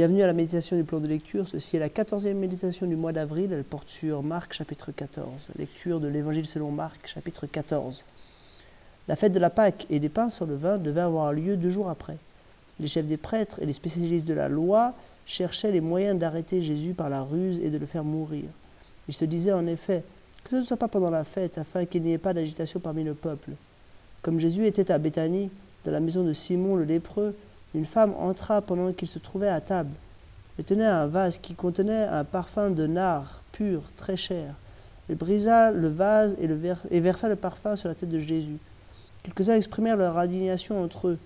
Bienvenue à la méditation du plan de lecture. Ceci est la quatorzième méditation du mois d'avril. Elle porte sur Marc chapitre 14. Lecture de l'évangile selon Marc chapitre 14. La fête de la Pâque et des pains sur le vin devait avoir lieu deux jours après. Les chefs des prêtres et les spécialistes de la loi cherchaient les moyens d'arrêter Jésus par la ruse et de le faire mourir. Ils se disaient en effet que ce ne soit pas pendant la fête afin qu'il n'y ait pas d'agitation parmi le peuple. Comme Jésus était à Béthanie, dans la maison de Simon le lépreux, une femme entra pendant qu'il se trouvait à table. Elle tenait un vase qui contenait un parfum de nard pur, très cher. Elle brisa le vase et, versa le parfum sur la tête de Jésus. Quelques-uns exprimèrent leur indignation entre eux.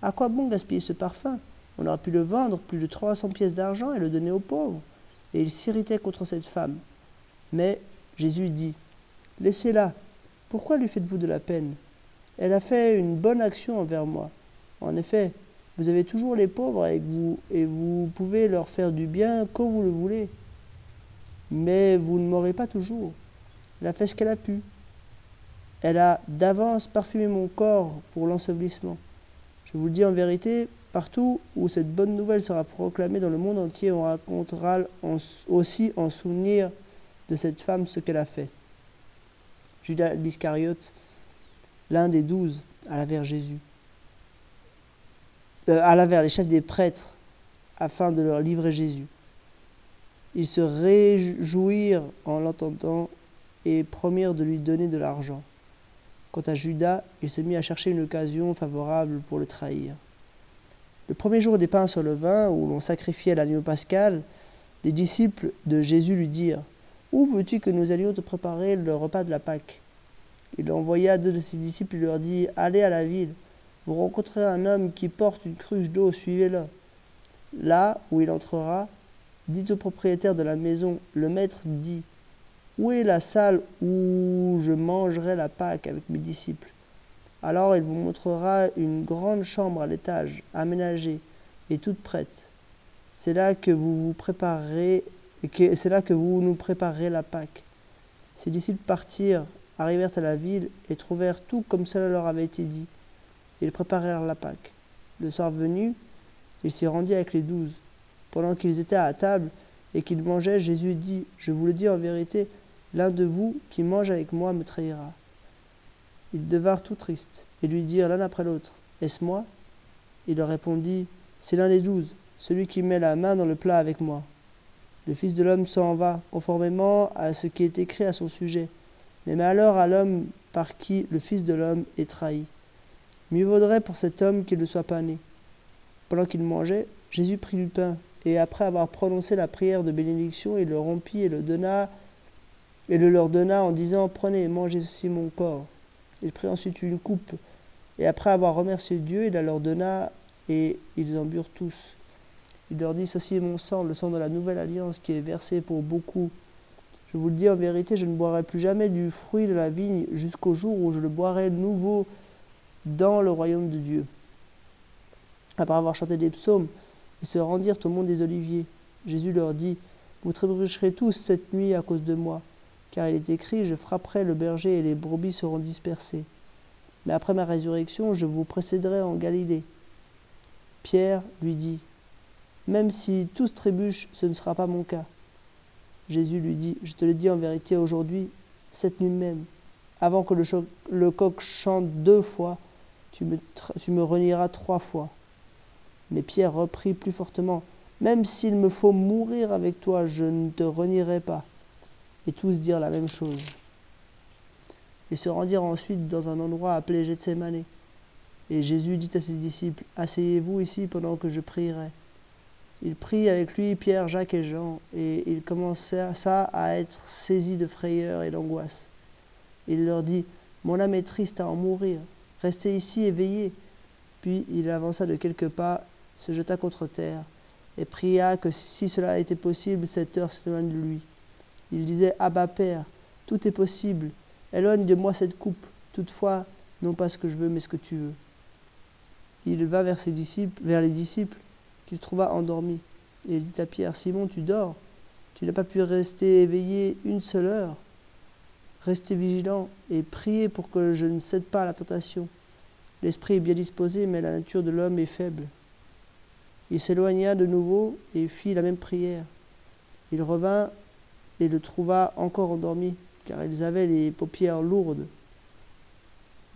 À quoi bon gaspiller ce parfum? On aurait pu le vendre plus de 300 pièces d'argent et le donner aux pauvres. Et ils s'irritaient contre cette femme. Mais Jésus dit Laissez-la. Pourquoi lui faites-vous de la peine? Elle a fait une bonne action envers moi. En effet, vous avez toujours les pauvres avec vous et vous pouvez leur faire du bien quand vous le voulez. Mais vous ne m'aurez pas toujours. Elle a fait ce qu'elle a pu. Elle a d'avance parfumé mon corps pour l'ensevelissement. Je vous le dis en vérité, partout où cette bonne nouvelle sera proclamée dans le monde entier, on racontera aussi en souvenir de cette femme ce qu'elle a fait. Judas l'Iscariote, l'un des douze, alla vers Jésus euh, vers les chefs des prêtres afin de leur livrer Jésus. Ils se réjouirent en l'entendant et promirent de lui donner de l'argent. Quant à Judas, il se mit à chercher une occasion favorable pour le trahir. Le premier jour des pains sur le vin, où l'on sacrifiait l'agneau pascal, les disciples de Jésus lui dirent Où veux-tu que nous allions te préparer le repas de la Pâque? Il envoya deux de ses disciples et leur dit Allez à la ville vous rencontrerez un homme qui porte une cruche d'eau, suivez-le. Là où il entrera, dites au propriétaire de la maison, le maître dit, Où est la salle où je mangerai la Pâque avec mes disciples? Alors il vous montrera une grande chambre à l'étage, aménagée et toute prête. C'est là que vous vous préparerez, c'est là que vous nous préparerez la Pâque. Ses disciples partirent, arrivèrent à la ville et trouvèrent tout comme cela leur avait été dit. Ils préparèrent la Pâque. Le soir venu, il s'y rendit avec les douze. Pendant qu'ils étaient à table et qu'ils mangeaient, Jésus dit, Je vous le dis en vérité, l'un de vous qui mange avec moi me trahira. Ils devinrent tout tristes et lui dirent l'un après l'autre, Est-ce moi? Il leur répondit, C'est l'un des douze, celui qui met la main dans le plat avec moi. Le Fils de l'homme s'en va, conformément à ce qui est écrit à son sujet. Mais malheur à l'homme par qui le Fils de l'homme est trahi. Mieux vaudrait pour cet homme qu'il ne soit pas né. Pendant qu'il mangeait, Jésus prit du pain, et après avoir prononcé la prière de bénédiction, il le rompit et le donna, et le leur donna en disant Prenez et mangez ceci mon corps. Il prit ensuite une coupe, et après avoir remercié Dieu, il la leur donna, et ils en burent tous. Il leur dit Ceci est mon sang, le sang de la nouvelle alliance qui est versé pour beaucoup. Je vous le dis en vérité, je ne boirai plus jamais du fruit de la vigne jusqu'au jour où je le boirai nouveau dans le royaume de Dieu. Après avoir chanté des psaumes, ils se rendirent au mont des Oliviers. Jésus leur dit Vous trébucherez tous cette nuit à cause de moi, car il est écrit Je frapperai le berger et les brebis seront dispersées. Mais après ma résurrection, je vous précéderai en Galilée. Pierre lui dit Même si tous trébuchent, ce ne sera pas mon cas. Jésus lui dit Je te le dis en vérité aujourd'hui, cette nuit même, avant que le, le coq chante deux fois, tu me, renieras trois fois. Mais Pierre reprit plus fortement, Même s'il me faut mourir avec toi, je ne te renierai pas. Et tous dirent la même chose. Ils se rendirent ensuite dans un endroit appelé Gethsemane. Et Jésus dit à ses disciples, Asseyez-vous ici pendant que je prierai. Il prit avec lui Pierre, Jacques et Jean, et il commença à être saisi de frayeur et d'angoisse. Il leur dit, Mon âme est triste à en mourir. Restez ici et veillez. Puis il avança de quelques pas, se jeta contre terre, et pria que si cela était possible, cette heure s'éloigne de lui. Il disait Abba Père, tout est possible, éloigne de moi cette coupe, toutefois, non pas ce que je veux, mais ce que tu veux. Il va vers ses disciples, vers les disciples, qu'il trouva endormis. Et il dit à Pierre, Simon, tu dors, tu n'as pas pu rester éveillé une seule heure. Restez vigilants et priez pour que je ne cède pas à la tentation. L'esprit est bien disposé, mais la nature de l'homme est faible. Il s'éloigna de nouveau et fit la même prière. Il revint et le trouva encore endormi, car ils avaient les paupières lourdes.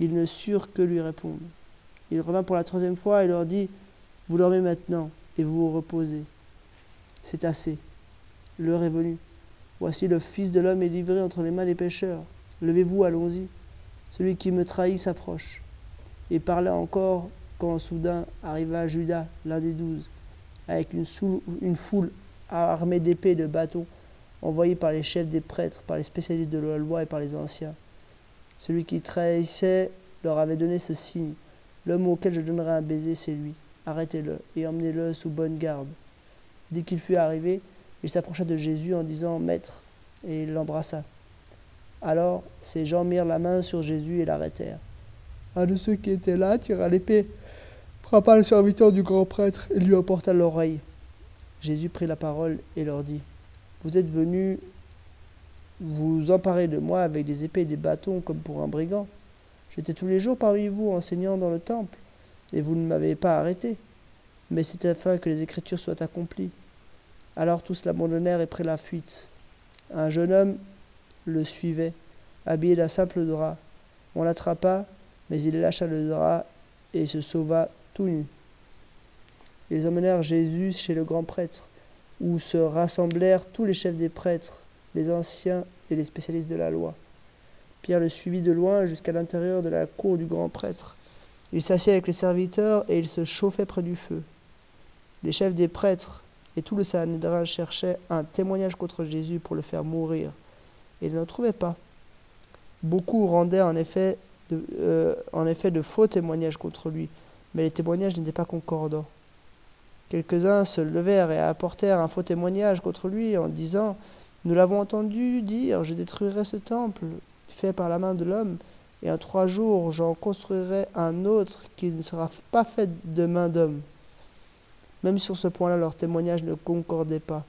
Ils ne surent que lui répondre. Il revint pour la troisième fois et leur dit Vous dormez maintenant et vous reposez. C'est assez. L'heure est venue. Voici le Fils de l'homme est livré entre les mains des pécheurs. Levez-vous, allons-y. Celui qui me trahit s'approche. Et parlait encore quand soudain arriva Judas, l'un des douze, avec une, une foule armée d'épées et de bâtons, envoyée par les chefs des prêtres, par les spécialistes de la loi et par les anciens. Celui qui trahissait leur avait donné ce signe. L'homme auquel je donnerai un baiser, c'est lui. Arrêtez-le et emmenez-le sous bonne garde. Dès qu'il fut arrivé, il s'approcha de Jésus en disant Maître, et il l'embrassa. Alors ces gens mirent la main sur Jésus et l'arrêtèrent. Un de ceux qui étaient là tira l'épée frappa le serviteur du grand prêtre et lui emporta l'oreille. Jésus prit la parole et leur dit Vous êtes venus vous emparer de moi avec des épées et des bâtons comme pour un brigand. J'étais tous les jours parmi vous enseignant dans le temple, et vous ne m'avez pas arrêté. Mais c'est afin que les Écritures soient accomplies. Alors tous l'abandonnèrent et prirent la fuite. Un jeune homme le suivait, habillé d'un simple drap. On l'attrapa, mais il lâcha le drap et se sauva tout nu. Ils emmenèrent Jésus chez le grand prêtre, où se rassemblèrent tous les chefs des prêtres, les anciens et les spécialistes de la loi. Pierre le suivit de loin jusqu'à l'intérieur de la cour du grand prêtre. Il s'assit avec les serviteurs et il se chauffait près du feu. Les chefs des prêtres et tout le Sanhédrin cherchaient un témoignage contre Jésus pour le faire mourir. Et ils n'en trouvaient pas. Beaucoup rendaient en effet euh, en effet de faux témoignages contre lui, mais les témoignages n'étaient pas concordants. Quelques-uns se levèrent et apportèrent un faux témoignage contre lui en disant Nous l'avons entendu dire, je détruirai ce temple fait par la main de l'homme, et en trois jours j'en construirai un autre qui ne sera pas fait de main d'homme. Même sur ce point-là, leur témoignage ne concordait pas.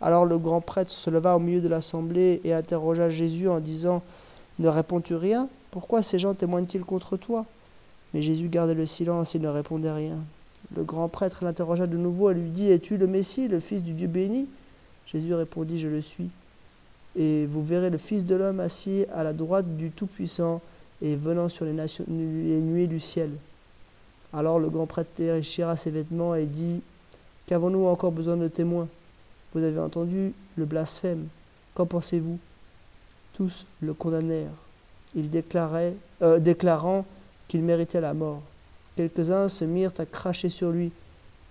Alors le grand prêtre se leva au milieu de l'assemblée et interrogea Jésus en disant Ne réponds-tu rien? Pourquoi ces gens témoignent-ils contre toi? Mais Jésus gardait le silence et ne répondait rien. Le grand prêtre l'interrogea de nouveau et lui dit Es-tu le Messie, le Fils du Dieu béni? Jésus répondit Je le suis. Et vous verrez le Fils de l'homme assis à la droite du Tout-Puissant et venant sur les, les nuées du ciel. Alors le grand prêtre déchira ses vêtements et dit Qu'avons-nous encore besoin de témoins? Vous avez entendu le blasphème. Qu'en pensez-vous? Tous le condamnèrent. Il déclarait, euh, déclarant qu'il méritait la mort. Quelques-uns se mirent à cracher sur lui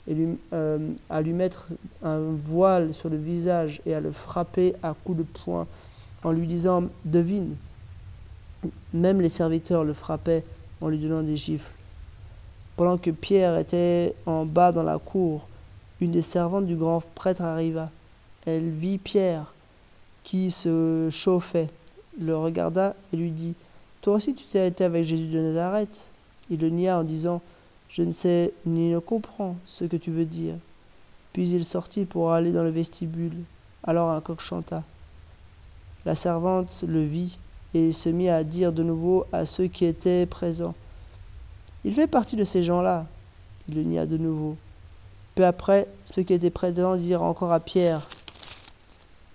et euh, à lui mettre un voile sur le visage et à le frapper à coups de poing en lui disant Devine. Même les serviteurs le frappaient en lui donnant des gifles. Pendant que Pierre était en bas dans la cour, une des servantes du grand prêtre arriva. Elle vit Pierre qui se chauffait, le regarda et lui dit toi aussi tu t'es arrêté avec Jésus de Nazareth Il le nia en disant Je ne sais ni ne comprends ce que tu veux dire. Puis il sortit pour aller dans le vestibule. Alors un coq chanta. La servante le vit et se mit à dire de nouveau à ceux qui étaient présents Il fait partie de ces gens-là. Il le nia de nouveau. Peu après, ceux qui étaient présents dirent encore à Pierre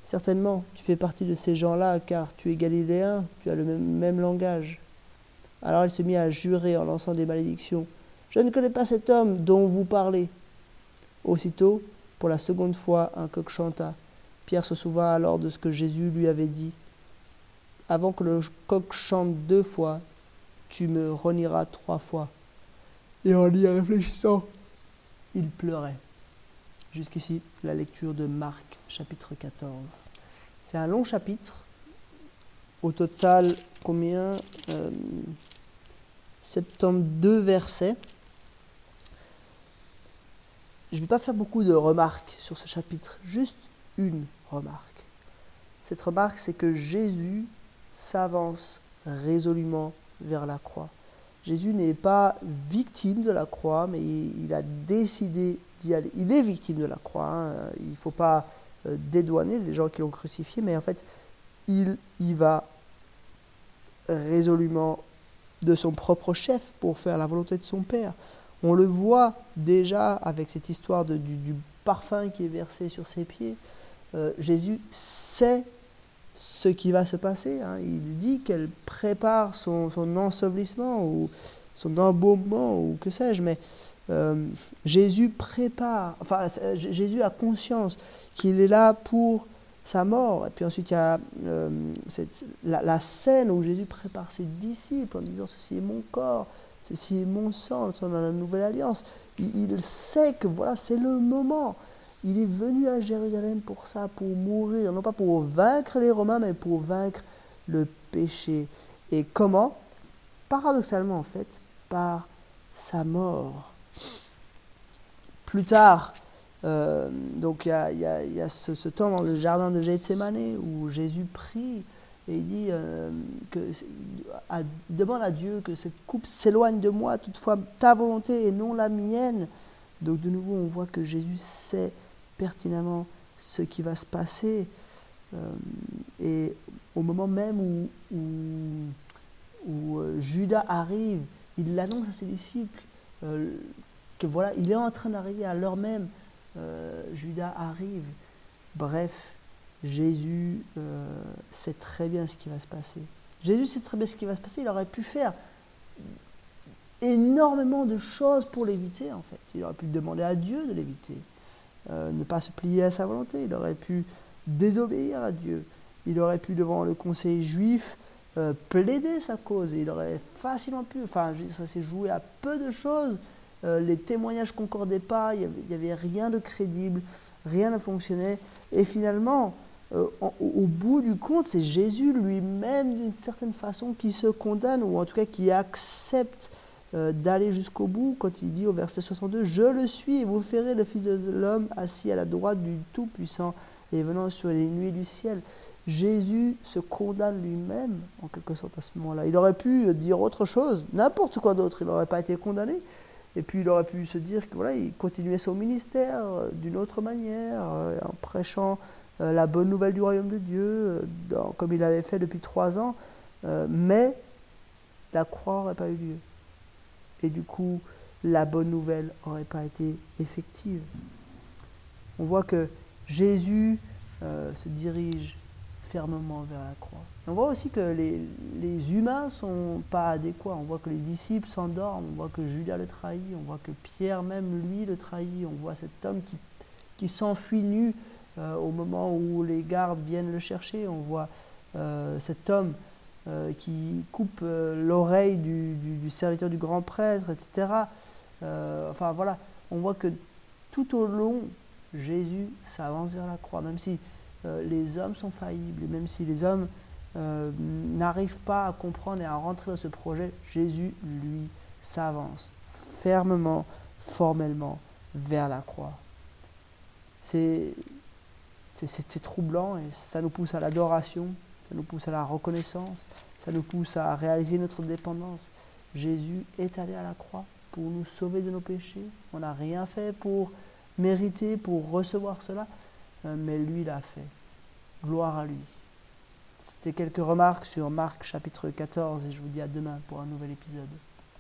Certainement, tu fais partie de ces gens-là, car tu es galiléen, tu as le même, langage. Alors il se mit à jurer en lançant des malédictions. Je ne connais pas cet homme dont vous parlez. Aussitôt, pour la seconde fois, un coq chanta. Pierre se souvint alors de ce que Jésus lui avait dit. Avant que le coq chante deux fois, tu me renieras trois fois. Et en y réfléchissant, il pleurait. Jusqu'ici, la lecture de Marc, chapitre 14. C'est un long chapitre. Au total, combien euh, 72 versets. Je ne vais pas faire beaucoup de remarques sur ce chapitre, juste une remarque. Cette remarque, c'est que Jésus s'avance résolument vers la croix. Jésus n'est pas victime de la croix, mais il a décidé il est victime de la croix. Hein. Il ne faut pas euh, dédouaner les gens qui l'ont crucifié, mais en fait, il y va résolument de son propre chef pour faire la volonté de son Père. On le voit déjà avec cette histoire du, parfum qui est versé sur ses pieds. Euh, Jésus sait ce qui va se passer. Hein. Il dit qu'elle prépare son, son, ensevelissement ou son embaumement ou que sais-je, mais euh, Jésus prépare, enfin Jésus a conscience qu'il est là pour sa mort. Et puis ensuite, il y a euh, la, scène où Jésus prépare ses disciples en disant Ceci est mon corps, ceci est mon sang, dans la nouvelle alliance. Il, sait que voilà, c'est le moment. Il est venu à Jérusalem pour ça, pour mourir, non pas pour vaincre les Romains, mais pour vaincre le péché. Et comment? Paradoxalement, en fait, par sa mort. Plus tard, euh, donc il y a, ce, temps dans le jardin de Gethsemane où Jésus prie et il dit euh, demande à Dieu que cette coupe s'éloigne de moi, toutefois ta volonté et non la mienne. Donc de nouveau, on voit que Jésus sait pertinemment ce qui va se passer. Euh, et au moment même où, où, Judas arrive, il l'annonce à ses disciples que voilà, il est en train d'arriver à l'heure même. Euh, Judas arrive. Bref, Jésus euh, sait très bien ce qui va se passer. Jésus sait très bien ce qui va se passer. Il aurait pu faire énormément de choses pour l'éviter, en fait. Il aurait pu demander à Dieu de l'éviter, euh, ne pas se plier à sa volonté. Il aurait pu désobéir à Dieu. Il aurait pu, devant le conseil juif, plaider sa cause. il aurait facilement pu, enfin, je veux dire, ça s'est joué à peu de choses euh, les témoignages concordaient pas, il n'y avait, rien de crédible, rien ne fonctionnait. Et finalement, euh, au, bout du compte, c'est Jésus lui-même, d'une certaine façon, qui se condamne, ou en tout cas qui accepte euh, d'aller jusqu'au bout, quand il dit au verset 62, Je le suis, et vous ferez le Fils de l'homme assis à la droite du Tout-Puissant et venant sur les nuées du ciel. Jésus se condamne lui-même, en quelque sorte, à ce moment-là. Il aurait pu dire autre chose, n'importe quoi d'autre, il n'aurait pas été condamné. Et puis il aurait pu se dire que voilà, il continuait son ministère euh, d'une autre manière, euh, en prêchant euh, la bonne nouvelle du royaume de Dieu, comme il avait fait depuis trois ans, mais la croix n'aurait pas eu lieu. Et du coup, la bonne nouvelle n'aurait pas été effective. On voit que Jésus se dirige fermement vers la croix. On voit aussi que les, les humains ne sont pas adéquats. On voit que les disciples s'endorment, on voit que Judas le trahit, on voit que Pierre même lui le trahit, on voit cet homme qui, qui s'enfuit nu euh, au moment où les gardes viennent le chercher, on voit euh, cet homme euh, qui coupe l'oreille du, serviteur du grand prêtre, etc. enfin voilà, on voit que tout au long, Jésus s'avance vers la croix, même si les hommes sont faillibles, même si les hommes euh, n'arrive pas à comprendre et à rentrer dans ce projet, Jésus, lui, s'avance fermement, formellement vers la croix. C'est troublant et ça nous pousse à l'adoration, ça nous pousse à la reconnaissance, ça nous pousse à réaliser notre dépendance. Jésus est allé à la croix pour nous sauver de nos péchés. On n'a rien fait pour mériter, pour recevoir cela, euh, mais lui l'a fait. Gloire à lui. C'était quelques remarques sur Marc chapitre 14 et je vous dis à demain pour un nouvel épisode.